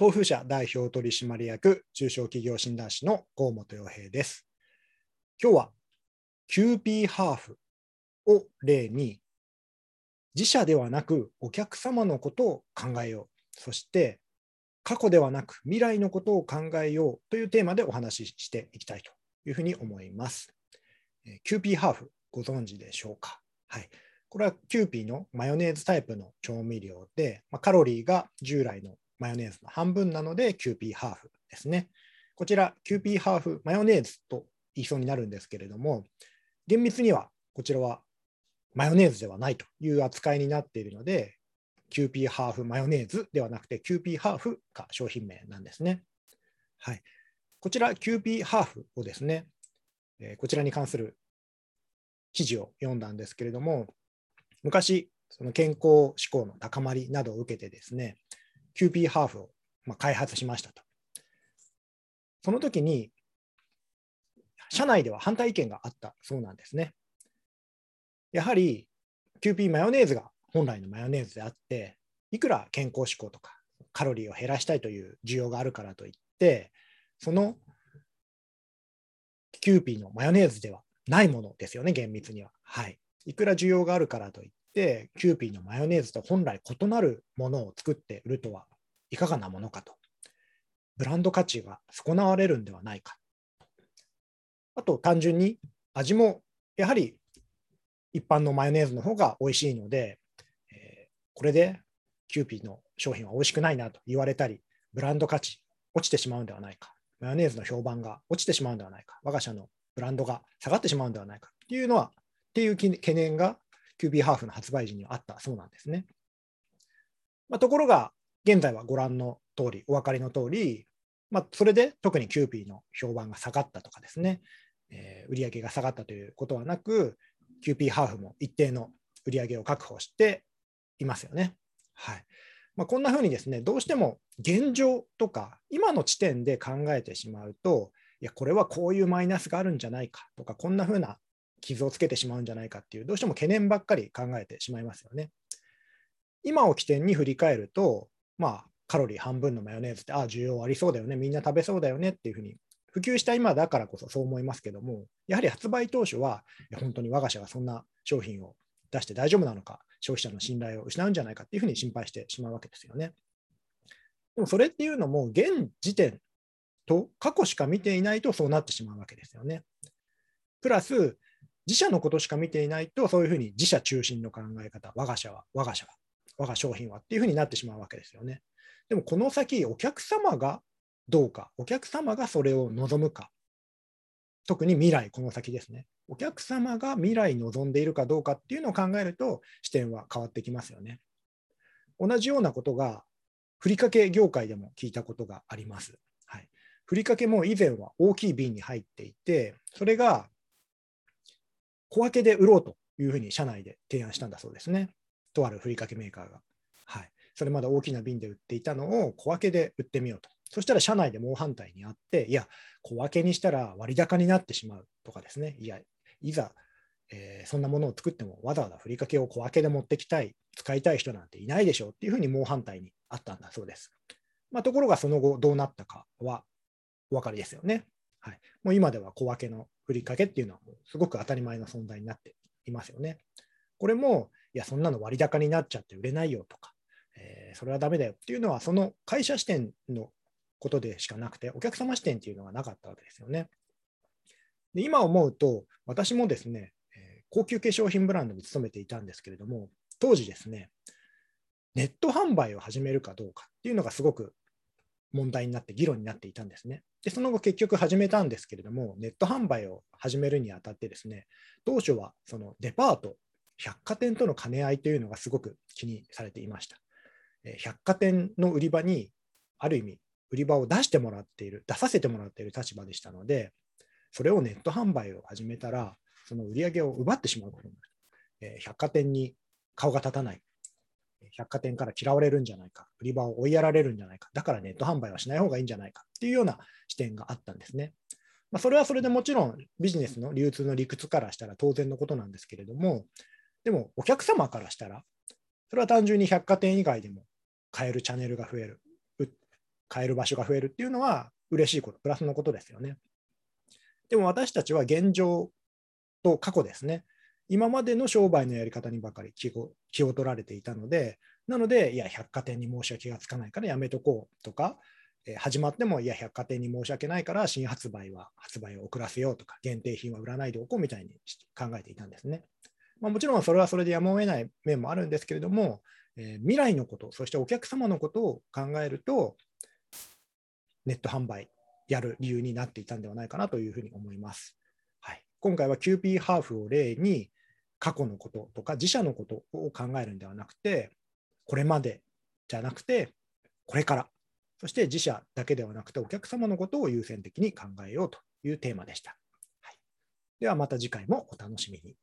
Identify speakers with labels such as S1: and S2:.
S1: 豆腐社代表取締役中小企業診断士の河本洋平です。今日はキューピーハーフを例に自社ではなくお客様のことを考えよう。そして過去ではなく未来のことを考えようというテーマでお話ししていきたいというふうに思います。キューピーハーフご存知でしょうか？はい。これはキューピーのマヨネーズタイプの調味料で、ま、カロリーが従来のマヨネーズの半分なので、キューピーハーフですね。こちら、キューピーハーフマヨネーズと言いそうになるんですけれども、厳密にはこちらはマヨネーズではないという扱いになっているので、キューピーハーフマヨネーズではなくて、キューピーハーフが商品名なんですね。はい。こちら、キューピーハーフをですね、えこちらに関する記事を読んだんですけれども、昔、その健康志向の高まりなどを受けてですね、キューピーハーフを開発しましたと。その時に、社内では反対意見があったそうなんですね。やはり、キューピーマヨネーズが本来のマヨネーズであって、いくら健康志向とかカロリーを減らしたいという需要があるからといって、そのキューピーのマヨネーズではないものですよね、厳密には。はい。いくら需要があるからといってて、キューピーのマヨネーズと本来異なるものを作って売るとはいかがなものかと。ブランド価値が損なわれるんではないか。あと単純に味もやはり一般のマヨネーズの方が美味しいので、え、これでキューピーの商品は美味しくないなと言われたり、ブランド価値落ちてしまうんではないか。マヨネーズの評判が落ちてしまうんではないか。我が社のブランドが下がってしまうんではないかっていうのは、っていう懸念がキュービーハーフの発売時にはあったそうなんですね。まあ、ところが、現在はご覧の通り、お分かりの通り、まあ、それで特にキューピーの評判が下がったとかですね、えー、売上が下がったということはなく、キューピーハーフも一定の売り上げを確保していますよね。はいまあ、こんなふうにですね、どうしても現状とか、今の地点で考えてしまうと、いや、これはこういうマイナスがあるんじゃないかとか、こんなふうな傷をつけてしまうんじゃないかっていう、どうしても懸念ばっかり考えてしまいますよね。今を起点に振り返ると、まあ、カロリー半分のマヨネーズって、ああ、需要ありそうだよね、みんな食べそうだよねっていうふうに普及した今だからこそそう思いますけども、やはり発売当初は、本当に我が社がそんな商品を出して大丈夫なのか、消費者の信頼を失うんじゃないかっていうふうに心配してしまうわけですよね。でもそれっていうのも、現時点と過去しか見ていないとそうなってしまうわけですよね。プラス、自社のことしか見ていないと、そういうふうに自社中心の考え方、我が社は、我が社は、我が商品はっていうふうになってしまうわけですよね。でもこの先、お客様がどうか、お客様がそれを望むか、特に未来、この先ですね。お客様が未来望んでいるかどうかっていうのを考えると、視点は変わってきますよね。同じようなことが、ふりかけ業界でも聞いたことがあります。ふりかけも以前は大きい瓶に入っていて、それが小分けで売ろうというふうに社内で提案したんだそうですね。とあるふりかけメーカーが。はい。それまで大きな瓶で売っていたのを小分けで売ってみようと。そしたら社内で猛反対にあって、いや、小分けにしたら割高になってしまうとかですね。いや、いざ、えー、そんなものを作ってもわざわざふりかけを小分けで持ってきたい、使いたい人なんていないでしょうっていうふうに猛反対にあったんだそうです。まあ、ところがその後どうなったかはお分かりですよね。はい、もう今では小分けのふりかけっていうのはすごく当たり前の存在になっていますよね。これも、いや、そんなの割高になっちゃって売れないよとか、えー、それはダメだよっていうのは、その会社視点のことでしかなくて、お客様視点っていうのがなかったわけですよね。で今思うと、私もですね、え、高級化粧品ブランドに勤めていたんですけれども、当時ですね、ネット販売を始めるかどうかっていうのがすごく問題になって議論になっていたんですね。で、その後結局始めたんですけれども、ネット販売を始めるにあたってですね、当初はそのデパート、百貨店との兼ね合いというのがすごく気にされていました。百貨店の売り場にある意味売り場を出してもらっている、出させてもらっている立場でしたので、それをネット販売を始めたら、その売り上げを奪ってしまうことになる。百貨店に顔が立たない、百貨店から嫌われるんじゃないか、売り場を追いやられるんじゃないか、だからネット販売はしない方がいいんじゃないかっていうような視点があったんですね。まあ、それはそれでもちろんビジネスの流通の理屈からしたら当然のことなんですけれども、でもお客様からしたら、それは単純に百貨店以外でも買えるチャンネルが増える、買える場所が増えるっていうのは嬉しいこと、プラスのことですよね。でも私たちは現状と過去ですね、今までの商売のやり方にばかり気を気を取られていたので、なので、いや、百貨店に申し訳がつかないからやめとこうとか、え始まっても、いや、百貨店に申し訳ないから新発売は発売を遅らせようとか、限定品は売らないでおこうみたいに考えていたんですね。まあ、もちろんそれはそれでやむを得ない面もあるんですけれども、えー、未来のこと、そしてお客様のことを考えると、ネット販売やる理由になっていたんではないかなというふうに思います。はい、今回は QP ハーフを例に、過去のこととか自社のことを考えるんではなくて、これまでじゃなくて、これから、そして自社だけではなくて、お客様のことを優先的に考えようというテーマでした。はい、ではまた次回もお楽しみに。